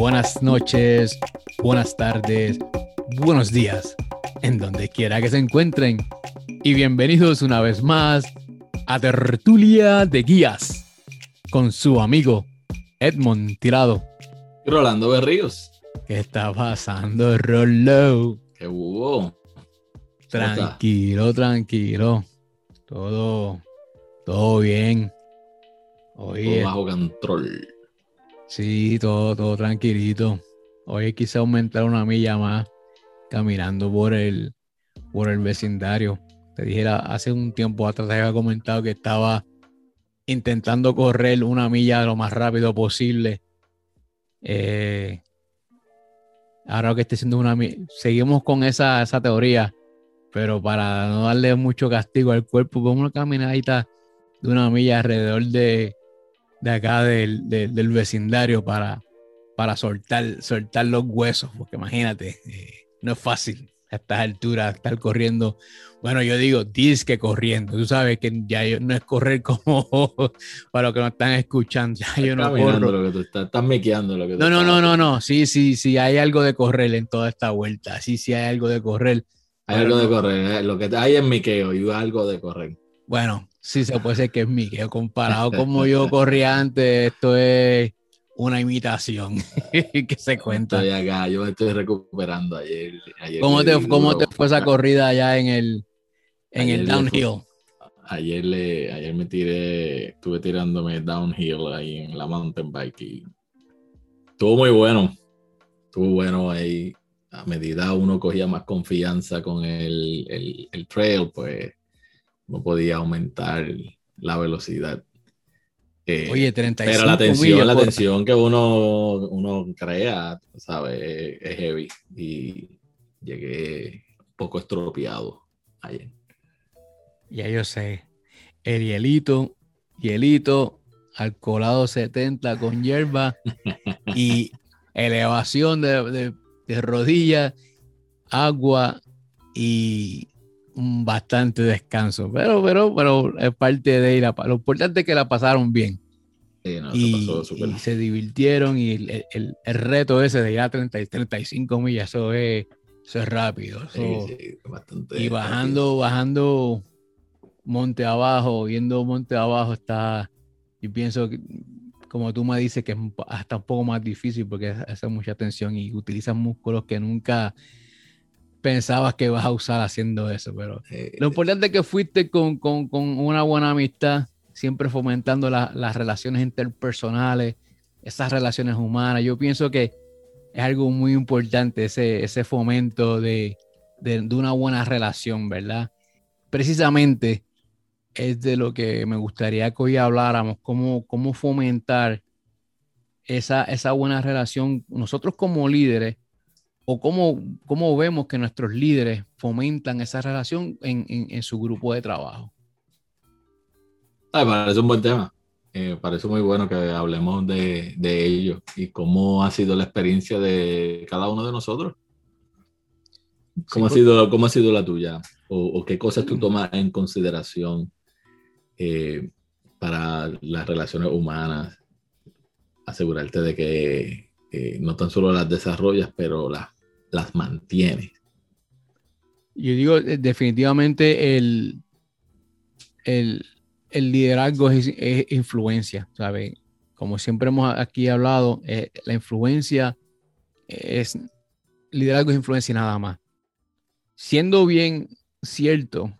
buenas noches, buenas tardes, buenos días, en donde quiera que se encuentren. Y bienvenidos una vez más a Tertulia de Guías con su amigo Edmond Tirado. Rolando Berríos. ¿Qué está pasando, Rollo? ¿Qué hubo? Tranquilo, tranquilo. Todo, todo bien. Todo bajo control. Sí, todo, todo tranquilito. Hoy quise aumentar una milla más caminando por el, por el vecindario. Te dije hace un tiempo atrás, te había comentado que estaba intentando correr una milla lo más rápido posible. Eh, ahora que estoy haciendo una milla, seguimos con esa, esa teoría, pero para no darle mucho castigo al cuerpo, con una caminadita de una milla alrededor de, de acá del, del vecindario para, para soltar, soltar los huesos, porque imagínate, eh, no es fácil a estas alturas estar corriendo. Bueno, yo digo disque corriendo. Tú sabes que ya no es correr como para los que no están escuchando. Ya yo no corro. Lo que tú estás, estás mequeando lo que No, no, no, no, no. Sí, sí, sí. Hay algo de correr en toda esta vuelta. Sí, sí, hay algo de correr. Hay algo de correr. Eh, lo que hay es miqueo y algo de correr. Bueno, sí se puede ser que es miqueo. Comparado como yo corría antes, esto es una imitación que se cuenta. Estoy acá, yo me estoy recuperando ayer. ¿Cómo, te, ¿Cómo te fue esa corrida allá en el, en el downhill? ayer, le, ayer me tiré, estuve tirándome downhill ahí en la mountain bike y estuvo muy bueno. Estuvo bueno ahí. A medida uno cogía más confianza con el, el, el trail, pues no podía aumentar la velocidad. Eh, Oye, 35 Pero la tensión, la tensión que uno, uno crea, ¿sabes? Es heavy. Y llegué un poco estropeado ayer. Ya yo sé. El hielito, hielito, alcoholado 70 con hierba y elevación de, de, de rodillas, agua y bastante descanso, pero, pero, pero es parte de ella. Lo importante es que la pasaron bien. y, se divirtieron y el, el, el, reto ese de ir a 30, 35 millas, eso es, eso es rápido. y bajando, bajando monte abajo, viendo monte abajo está, yo pienso que, como tú me dices, que es hasta un poco más difícil porque hace mucha tensión y utilizas músculos que nunca pensabas que vas a usar haciendo eso, pero lo importante es que fuiste con, con, con una buena amistad, siempre fomentando las relaciones interpersonales, esas relaciones humanas. Yo pienso que es algo muy importante ese, ese fomento de, de, de, una buena relación, ¿verdad? Precisamente es de lo que me gustaría que hoy habláramos, cómo, cómo fomentar esa, esa buena relación nosotros como líderes o cómo, cómo vemos que nuestros líderes fomentan esa relación en, en, en su grupo de trabajo. Ay, parece un buen tema. Eh, parece muy bueno que hablemos de, de, ello y cómo ha sido la experiencia de cada uno de nosotros. ¿Cómo, sí, ha, sido, cómo ha sido la tuya? ¿O, o qué cosas tú tomas en consideración eh, para las relaciones humanas? Asegurarte de que eh, no tan solo las desarrollas, pero las las mantiene. Yo digo, eh, definitivamente el, el, el liderazgo es, es, influencia, ¿sabes? Como siempre hemos aquí hablado, eh, la influencia es, liderazgo es influencia y nada más. Siendo bien cierto,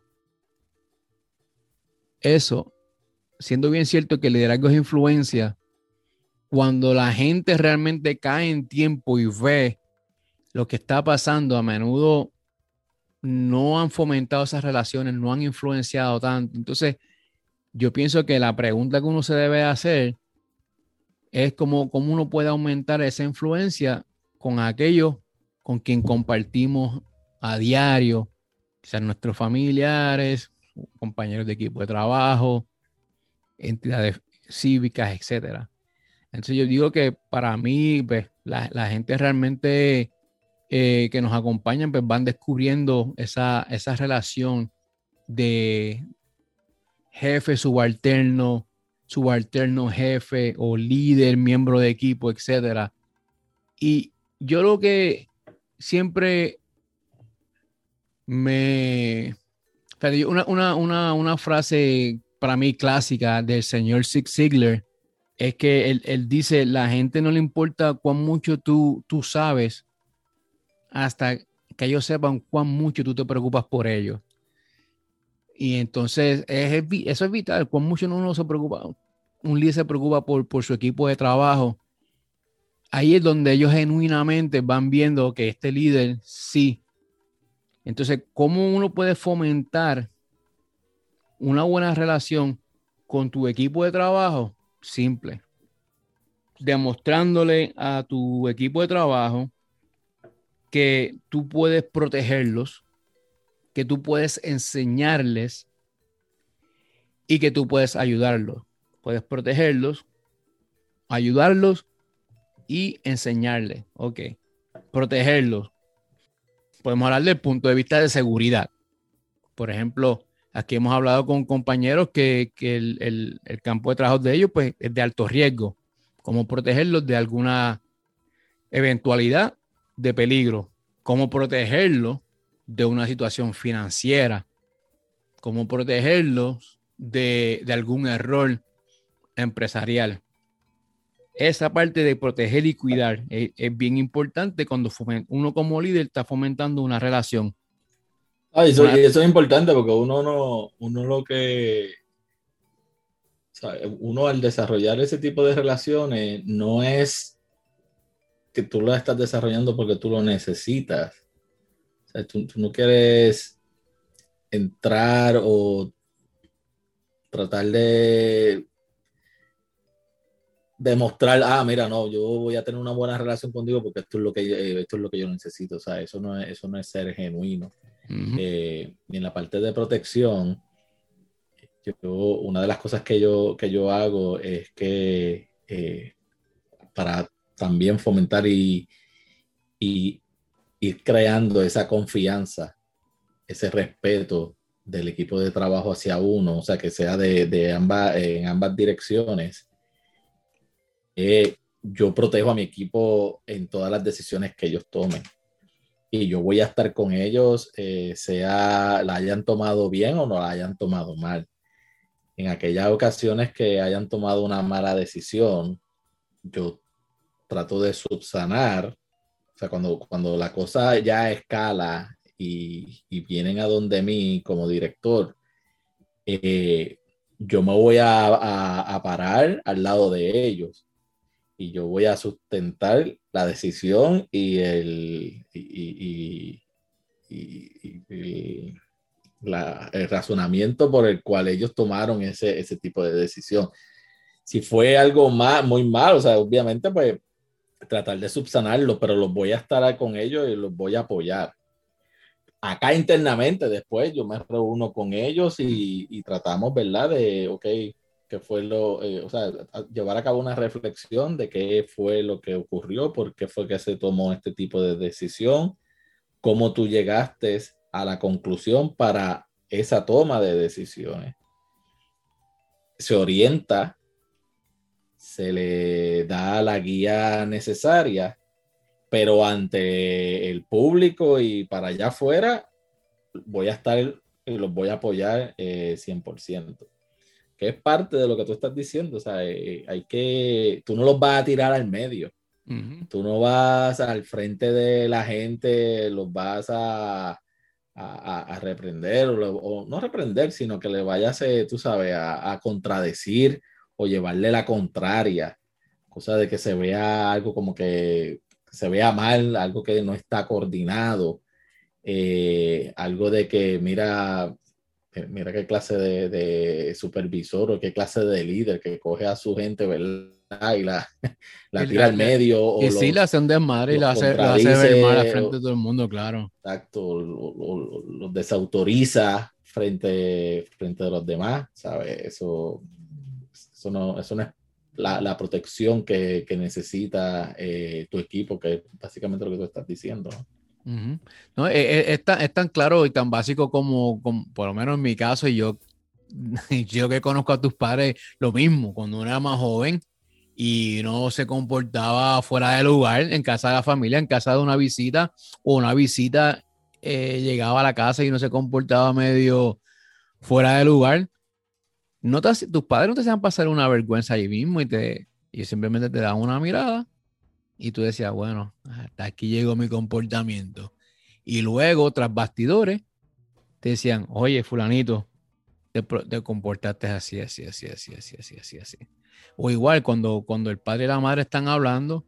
eso, siendo bien cierto que el liderazgo es influencia, cuando la gente realmente cae en tiempo y ve lo que está pasando a menudo no han fomentado esas relaciones, no han influenciado tanto. Entonces, yo pienso que la pregunta que uno se debe hacer es cómo, cómo uno puede aumentar esa influencia con aquellos con quien compartimos a diario, quizás nuestros familiares, compañeros de equipo de trabajo, entidades cívicas, etc. Entonces yo digo que para mí, pues, la, gente realmente eh, que nos acompañan, pues van descubriendo esa, esa relación de jefe, subalterno, subalterno, jefe o líder, miembro de equipo, etcétera. Y yo lo que siempre me... Una, una, una, una frase para mí clásica del señor Zig Ziglar es que él, dice, la gente no le importa cuán mucho tú, tú sabes hasta que ellos sepan cuán mucho tú te preocupas por ellos. Y entonces es, eso es vital, cuán mucho uno se preocupa, un líder se preocupa por, por su equipo de trabajo. Ahí es donde ellos genuinamente van viendo que este líder sí. Entonces, ¿cómo uno puede fomentar una buena relación con tu equipo de trabajo? Simple. Demostrándole a tu equipo de trabajo que tú puedes protegerlos, que tú puedes enseñarles y que tú puedes ayudarlos. Puedes protegerlos, ayudarlos y enseñarles. Ok. Protegerlos. Podemos hablar del punto de vista de seguridad. Por ejemplo, aquí hemos hablado con compañeros que, el, campo de trabajo de ellos pues, es de alto riesgo. Cómo protegerlos de alguna eventualidad de peligro. Cómo protegerlos de una situación financiera, cómo protegerlos de, algún error empresarial. Esa parte de proteger y cuidar es, bien importante cuando uno como líder está fomentando una relación. Ah, eso, eso, es importante porque uno no, uno lo que, uno al desarrollar ese tipo de relaciones no es que tú lo estás desarrollando porque tú lo necesitas, tú, no quieres entrar o tratar de demostrar, ah, mira, no, yo voy a tener una buena relación contigo porque esto es lo que, eh, esto es lo que yo necesito. O sea, eso no es, eso no es ser genuino. Eh, en la parte de protección, yo, una de las cosas que yo, que yo hago es que eh, para también fomentar y, y ir creando esa confianza, ese respeto del equipo de trabajo hacia uno, o sea, que sea de, ambas, en ambas direcciones. Eh, yo protejo a mi equipo en todas las decisiones que ellos tomen. Y yo voy a estar con ellos, eh, sea la hayan tomado bien o no la hayan tomado mal. En aquellas ocasiones que hayan tomado una mala decisión, yo trato de subsanar sea, cuando, cuando la cosa ya escala y, y vienen a donde mí como director, eh, yo me voy a, a, parar al lado de ellos y yo voy a sustentar la decisión y el, y, y, la, el razonamiento por el cual ellos tomaron ese, ese tipo de decisión. Si fue algo más, muy mal, o sea, obviamente, pues tratar de subsanarlo, pero los voy a estar con ellos y los voy a apoyar. Acá internamente después yo me reúno con ellos y, tratamos, ¿verdad? De, ok, qué fue lo, eh, o sea, llevar a cabo una reflexión de qué fue lo que ocurrió, por qué fue que se tomó este tipo de decisión, cómo tú llegaste a la conclusión para esa toma de decisiones. Se orienta se le da la guía necesaria, pero ante el público y para allá afuera, voy a estar y los voy a apoyar 100%. Eh, que es parte de lo que tú estás diciendo, o sea, eh, hay que, tú no los vas a tirar al medio, tú no vas al frente de la gente, los vas a, a, reprender o, no reprender, sino que le vayas, eh, tú sabes, a, a contradecir o llevarle la contraria, cosa de que se vea algo como que se vea mal, algo que no está coordinado, eh, algo de que mira, eh, mira qué clase de, supervisor o qué clase de líder que coge a su gente, ¿verdad? Y la, la tira al medio. y sí, la hacen de madre y la hace, la hace ver mal frente de todo el mundo, claro. Exacto, los desautoriza frente, frente a los demás, ¿sabes? Eso eso no, eso no es la, protección que, necesita eh, tu equipo, que es básicamente lo que tú estás diciendo. no, eh, eh, es, tan, claro y tan básico como, por lo menos en mi caso, y yo, yo que conozco a tus padres, lo mismo, cuando uno era más joven, y no se comportaba fuera de lugar en casa de la familia, en casa de una visita o una visita eh, llegaba a la casa y no se comportaba medio fuera de lugar, no tus padres no te hacían pasar una vergüenza ahí mismo y, te, y simplemente te daban una mirada y tú decías, bueno, hasta aquí llegó mi comportamiento. Y luego, tras bastidores, te decían, oye, fulanito, te, te comportaste así, así, así, así, así, así, así, así. O igual cuando, cuando el padre y la madre están hablando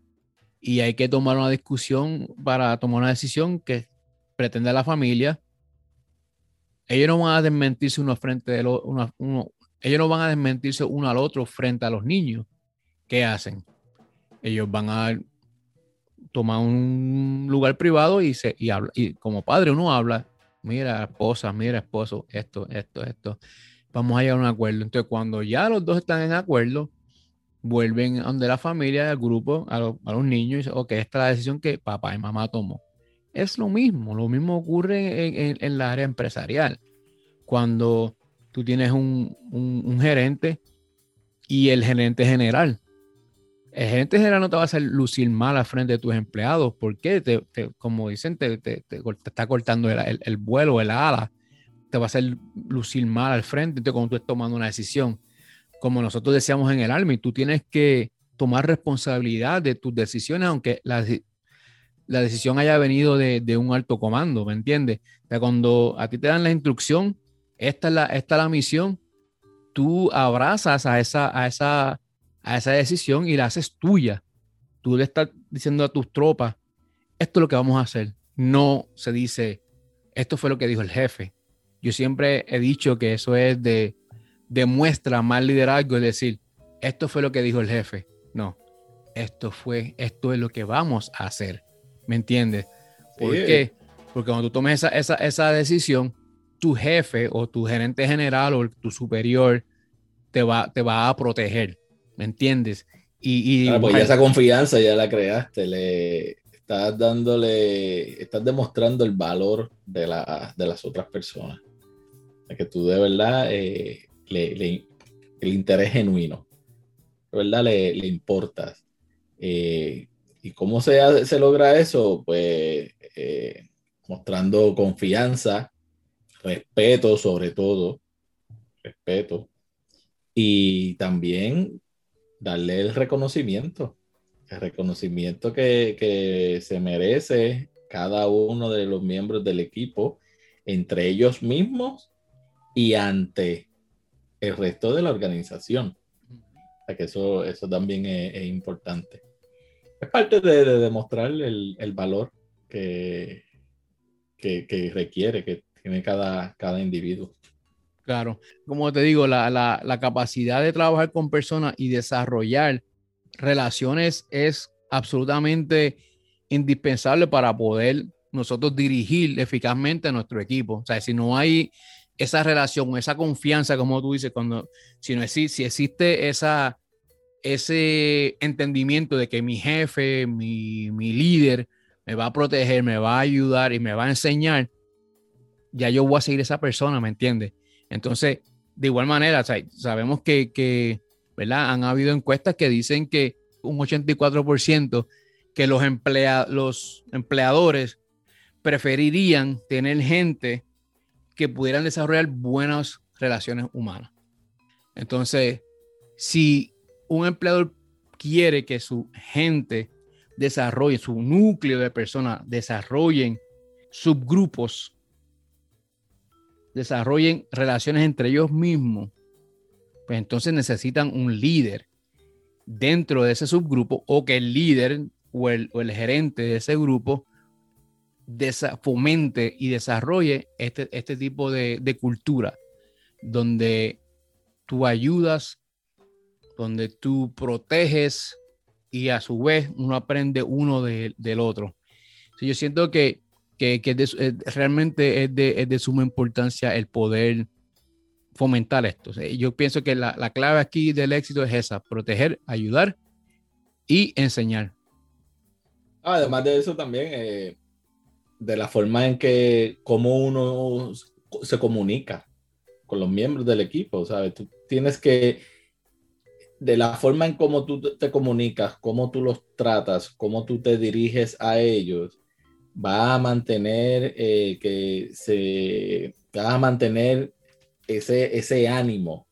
y hay que tomar una discusión para tomar una decisión que pretende la familia, ellos no van a desmentirse uno frente de uno, ellos no van a desmentirse uno al otro frente a los niños. ¿Qué hacen? Ellos van a tomar un lugar privado y se y habla y como padre uno habla, mira esposa, mira esposo, esto, esto, esto. Vamos a llegar a un acuerdo. Entonces, cuando ya los dos están en acuerdo, vuelven a donde la familia, al grupo, a, los niños y dicen, ok, esta es la decisión que papá y mamá tomó. Es lo mismo, lo mismo ocurre en, en, la área empresarial. Cuando tú tienes un, un, gerente y el gerente general. El gerente general no te va a hacer lucir mal al frente de tus empleados, porque, te, como dicen, te, te, está cortando el, el, vuelo, el ala, te va a hacer lucir mal al frente entonces, cuando tú estás tomando una decisión. Como nosotros decíamos en el Army, tú tienes que tomar responsabilidad de tus decisiones, aunque la, la decisión haya venido de, un alto comando, ¿me entiendes? O sea, cuando a ti te dan la instrucción, esta es la, esta la misión, tú abrazas a esa, a, esa, a esa decisión y la haces tuya. Tú le estás diciendo a tus tropas, esto es lo que vamos a hacer. No se dice, esto fue lo que dijo el jefe. Yo siempre he dicho que eso es de, demuestra más liderazgo, es decir, esto fue lo que dijo el jefe. No, esto fue, esto es lo que vamos a hacer. ¿Me entiendes? ¿Por qué? Porque cuando tú tomes esa, esa, decisión, tu jefe o tu gerente general o tu superior te va, te va a proteger. ¿Me entiendes? Y, y pues esa confianza ya la creaste, le estás dándole, estás demostrando el valor de, la, de las otras personas. Que tú de verdad eh, el interés genuino, ¿verdad? Le, le importas. Eh, ¿Y cómo se, se, logra eso? Pues eh, mostrando confianza, respeto sobre todo, respeto, y también darle el reconocimiento, el reconocimiento que, que se merece cada uno de los miembros del equipo entre ellos mismos y ante el resto de la organización. O que eso, eso también es, importante. Es parte de, demostrar el, el valor que, que, que, requiere, que tiene cada, cada individuo. Claro, como te digo, la, la, capacidad de trabajar con personas y desarrollar relaciones es absolutamente indispensable para poder nosotros dirigir eficazmente a nuestro equipo. O sea, si no hay esa relación, esa confianza, como tú dices, cuando, si, no existe, si existe esa, ese entendimiento de que mi jefe, mi, mi líder, me va a proteger, me va a ayudar y me va a enseñar, ya yo voy a seguir esa persona, ¿me entiendes? Entonces, de igual manera, sabemos que, ¿verdad? Han habido encuestas que dicen que un 84% que los, emplea, los empleadores preferirían tener gente que pudieran desarrollar buenas relaciones humanas. Entonces, si un empleador quiere que su gente desarrolle, su núcleo de personas desarrollen subgrupos, desarrollen relaciones entre ellos mismos, pues entonces necesitan un líder dentro de ese subgrupo o que el líder o el, o el gerente de ese grupo fomente y desarrolle este, este tipo de, cultura, donde tú ayudas, donde tú proteges y a su vez uno aprende uno del otro. yo siento que, que, realmente es de, es de, suma importancia el poder fomentar esto. yo pienso que la, la, clave aquí del éxito es esa, proteger, ayudar y enseñar. Además de eso también, eh, de la forma en que cómo uno se comunica con los miembros del equipo, ¿sabes? Tú tienes que de la forma en cómo tú te comunicas, cómo tú los tratas, cómo tú te diriges a ellos, va a mantener eh, que se va a mantener ese, ese ánimo,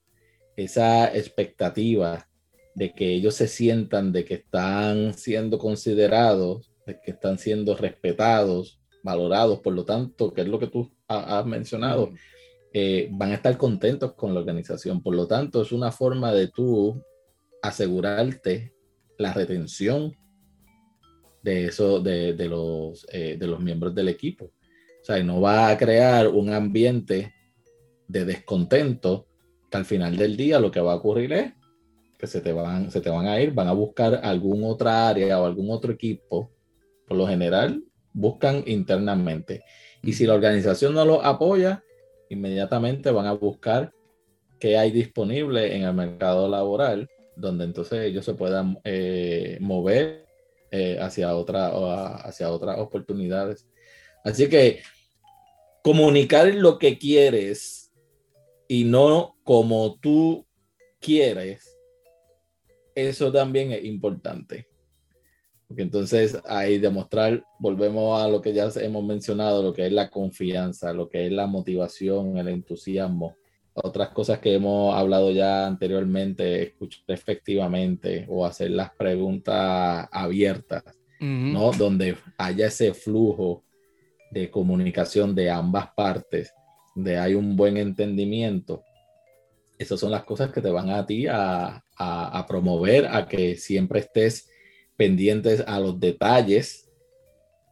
esa expectativa de que ellos se sientan de que están siendo considerados, de que están siendo respetados, valorados, por lo tanto, que es lo que tú has mencionado, eh, van a estar contentos con la organización. Por lo tanto, es una forma de tú asegurarte la retención de eso, de, los, eh, de los miembros del equipo. O sea, no va a crear un ambiente de descontento que al final del día lo que va a ocurrir es que se te van, se te van a ir, van a buscar algún otra área o algún otro equipo. Por lo general, buscan internamente. Y si la organización no lo apoya, inmediatamente van a buscar qué hay disponible en el mercado laboral, donde entonces ellos se puedan eh, mover eh, hacia, otra, hacia otras oportunidades. Así que comunicar lo que quieres y no como tú quieres, eso también es importante. Porque entonces ahí demostrar, volvemos a lo que ya hemos mencionado, lo que es la confianza, lo que es la motivación, el entusiasmo. Otras cosas que hemos hablado ya anteriormente, escuchar efectivamente o hacer las preguntas abiertas, ¿no? Donde haya ese flujo de comunicación de ambas partes, de hay un buen entendimiento. Esas son las cosas que te van a ti a, a promover a que siempre estés pendientes a los detalles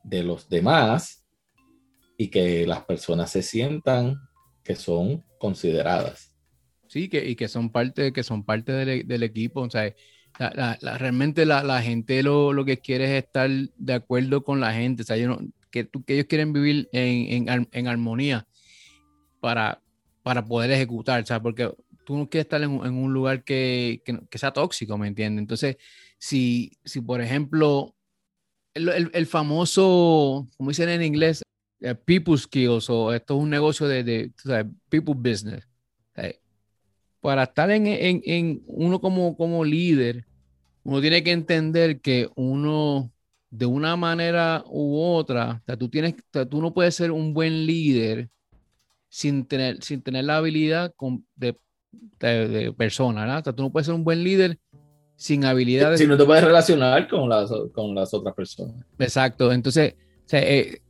de los demás y que las personas se sientan que son consideradas. Sí, que, y que son parte, que son parte del, equipo. O sea, realmente la, gente lo, lo, que quiere es estar de acuerdo con la gente. O sea, que, que, ellos quieren vivir en, en, armonía para, para poder ejecutar. O sea, porque tú no quieres estar en, un lugar que, que, sea tóxico, ¿me entiendes? Entonces, si, si por ejemplo, el, el, famoso, como dicen en inglés, eh, people skills o esto es un negocio de, de people business. para estar en, en, en, uno como, como líder, uno tiene que entender que uno, de una manera u otra, tú, tienes, tú no puedes ser un buen líder sin tener, sin tener la habilidad de, de, persona, ¿verdad? tú no puedes ser un buen líder sin habilidades. Si no te puedes relacionar con las, con las otras personas. Exacto. Entonces, eh,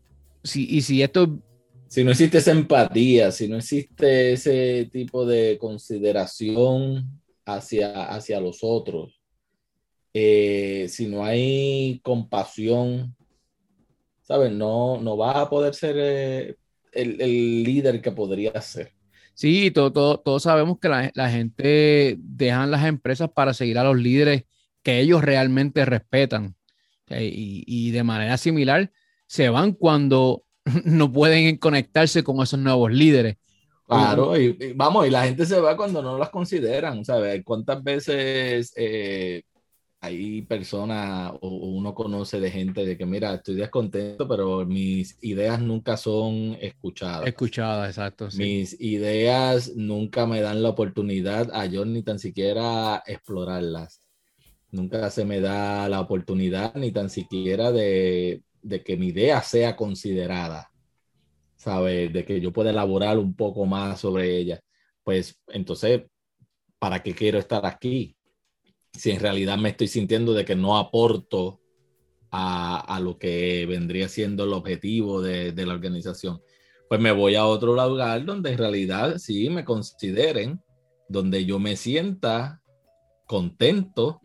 si, y si esto... Si no existe esa empatía, si no existe ese tipo de consideración hacia, hacia los otros, eh, si no hay compasión, ¿sabes? No, no va a poder ser eh, el, el líder que podría ser. Sí, todo, todos sabemos que la, gente dejan las empresas para seguir a los líderes que ellos realmente respetan. Y, de manera similar, se van cuando no pueden conectarse con esos nuevos líderes. Claro, y, vamos, y la gente se va cuando no las consideran, ¿sabes? ¿Cuántas veces eh, hay personas o uno conoce de gente de que, mira, estoy descontento, pero mis ideas nunca son escuchadas. Escuchadas, exacto. Mis ideas nunca me dan la oportunidad a yo ni tan siquiera explorarlas. Nunca se me da la oportunidad ni tan siquiera de, de que mi idea sea considerada, ¿sabes? De que yo pueda elaborar un poco más sobre ella. Pues entonces, ¿para qué quiero estar aquí? si en realidad me estoy sintiendo de que no aporto a, lo que vendría siendo el objetivo de, la organización, pues me voy a otro lugar donde en realidad sí me consideren, donde yo me sienta contento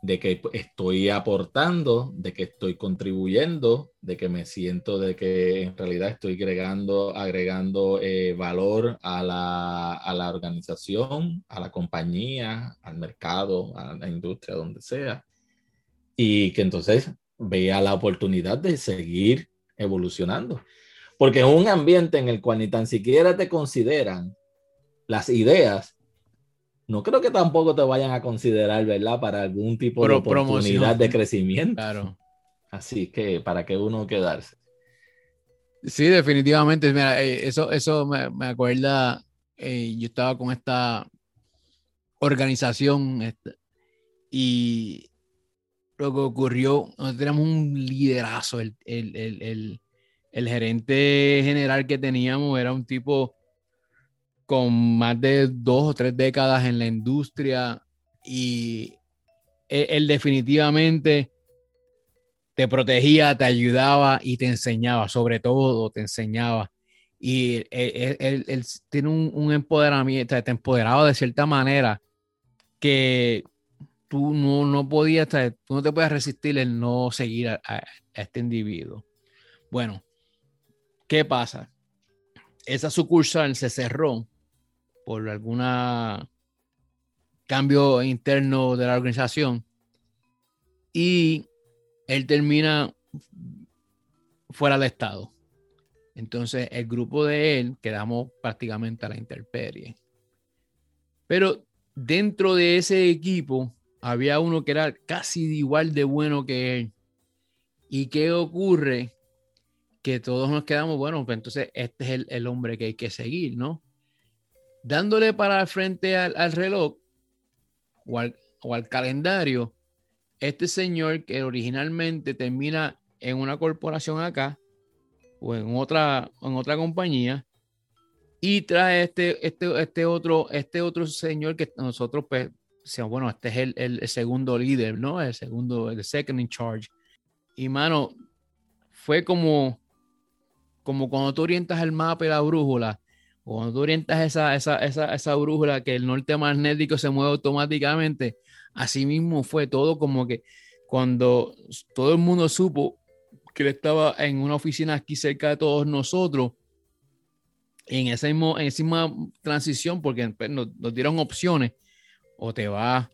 de que estoy aportando, de que estoy contribuyendo, de que me siento de que en realidad estoy agregando, agregando eh, valor a la, a la, organización, a la compañía, al mercado, a la industria, donde sea. Y que entonces vea la oportunidad de seguir evolucionando. Porque es un ambiente en el cual ni tan siquiera te consideran las ideas no creo que tampoco te vayan a considerar, ¿verdad? Para algún tipo de oportunidad de crecimiento. Claro. Así que, ¿para qué uno quedarse? Sí, definitivamente. Mira, eh, eso, eso me, acuerda, eh, yo estaba con esta organización, este, Y lo que ocurrió, nosotros teníamos un liderazo, el, el, el, el, gerente general que teníamos era un tipo con más de dos o tres décadas en la industria y él, él definitivamente te protegía, te ayudaba y te enseñaba, sobre todo te enseñaba. Y él, tiene un, empoderamiento, te empoderaba de cierta manera que tú no, no podías, tú no te puedes resistir el no seguir a, este individuo. Bueno, ¿qué pasa? Esa sucursal se cerró por algún cambio interno de la organización y él termina fuera del estado. Entonces, el grupo de él quedamos prácticamente a la intemperie. Pero dentro de ese equipo había uno que era casi igual de bueno que él. ¿Y qué ocurre? Que todos nos quedamos, bueno, pues entonces este es el, hombre que hay que seguir, ¿no? Dándole para frente al, reloj o al calendario, este señor que originalmente termina en una corporación acá o en otra, en otra compañía y trae este, este, este, otro, este otro señor que nosotros, pues, bueno, este es el, el, segundo líder, ¿no? El segundo, el second in charge. Y mano, fue como, como cuando tú orientas el mapa y la brújula, cuando tú orientas esa, esa, esa, esa brújula que el norte magnético se mueve automáticamente, Así mismo fue todo como que cuando todo el mundo supo que él estaba en una oficina aquí cerca de todos nosotros, en esa misma, transición, porque pues, nos, dieron opciones, o te vas,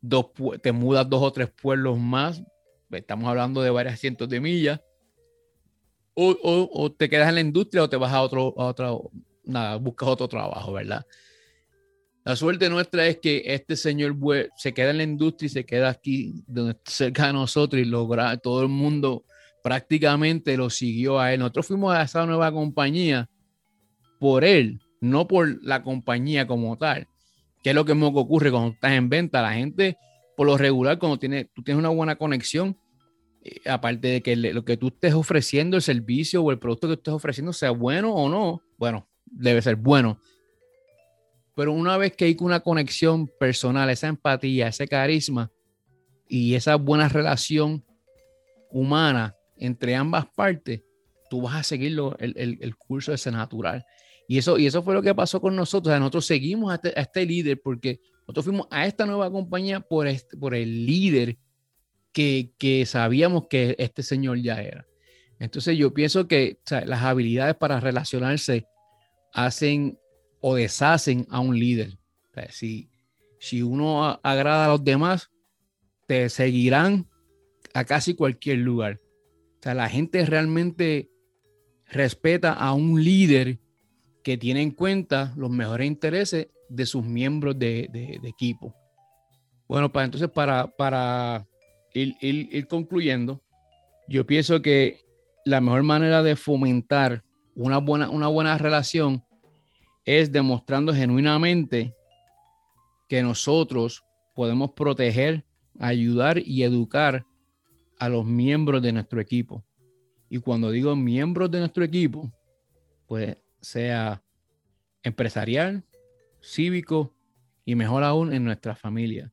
dos, te mudas dos o tres pueblos más, estamos hablando de varias cientos de millas, o, te quedas en la industria o te vas a otro, a otro, nada, buscas otro trabajo, ¿verdad? La suerte nuestra es que este señor se queda en la industria y se queda aquí donde, cerca de nosotros y logra, todo el mundo prácticamente lo siguió a él. Nosotros fuimos a esa nueva compañía por él, no por la compañía como tal. ¿Qué es lo que me ocurre cuando estás en venta? La gente, por lo regular, cuando tiene, tú tienes una buena conexión, eh, aparte de que lo que tú estés ofreciendo, el servicio o el producto que estés ofreciendo, sea bueno o no, bueno, debe ser bueno pero una vez que hay una conexión personal, esa empatía, ese carisma y esa buena relación humana entre ambas partes, tú vas a seguir el, el, curso ese natural. Y eso, y eso fue lo que pasó con nosotros. nosotros seguimos a este, este, líder porque nosotros fuimos a esta nueva compañía por, este, por el líder que, que, sabíamos que este señor ya era. Entonces yo pienso que las habilidades para relacionarse hacen o deshacen a un líder. si, si uno agrada a los demás, te seguirán a casi cualquier lugar. O sea, la gente realmente respeta a un líder que tiene en cuenta los mejores intereses de sus miembros de, equipo. Bueno, para entonces, para, para ir, ir, concluyendo, yo pienso que la mejor manera de fomentar una buena, una buena relación es demostrando genuinamente que nosotros podemos proteger, ayudar y educar a los miembros de nuestro equipo. Y cuando digo miembros de nuestro equipo, pues sea empresarial, cívico y mejor aún en nuestra familia.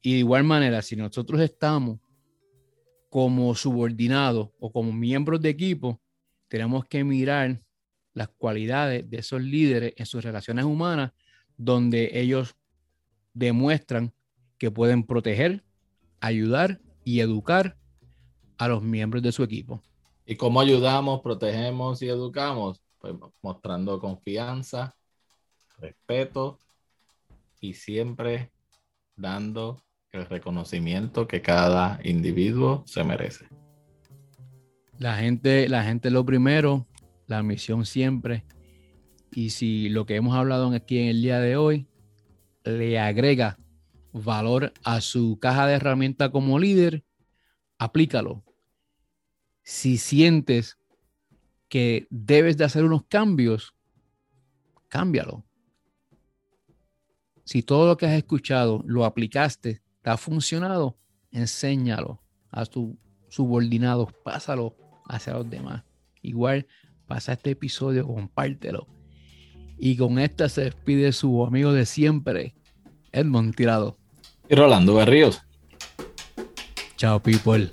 Y de igual manera, si nosotros estamos como subordinados o como miembros de equipo, tenemos que mirar las cualidades de esos líderes en sus relaciones humanas, donde ellos demuestran que pueden proteger, ayudar y educar a los miembros de su equipo. ¿Y cómo ayudamos, protegemos y educamos? Pues mostrando confianza, respeto y siempre dando el reconocimiento que cada individuo se merece. La gente, la gente lo primero, la misión siempre. Y si lo que hemos hablado aquí en el día de hoy le agrega valor a su caja de herramientas como líder, aplícalo. Si sientes que debes de hacer unos cambios, cámbialo. Si todo lo que has escuchado lo aplicaste ¿Te ha funcionado? Enséñalo a tus subordinados, pásalo hacia los demás. Igual, pasa este episodio, compártelo. Y con esta se despide su amigo de siempre, Edmond Tirado. Y Rolando Berríos. Chao, people.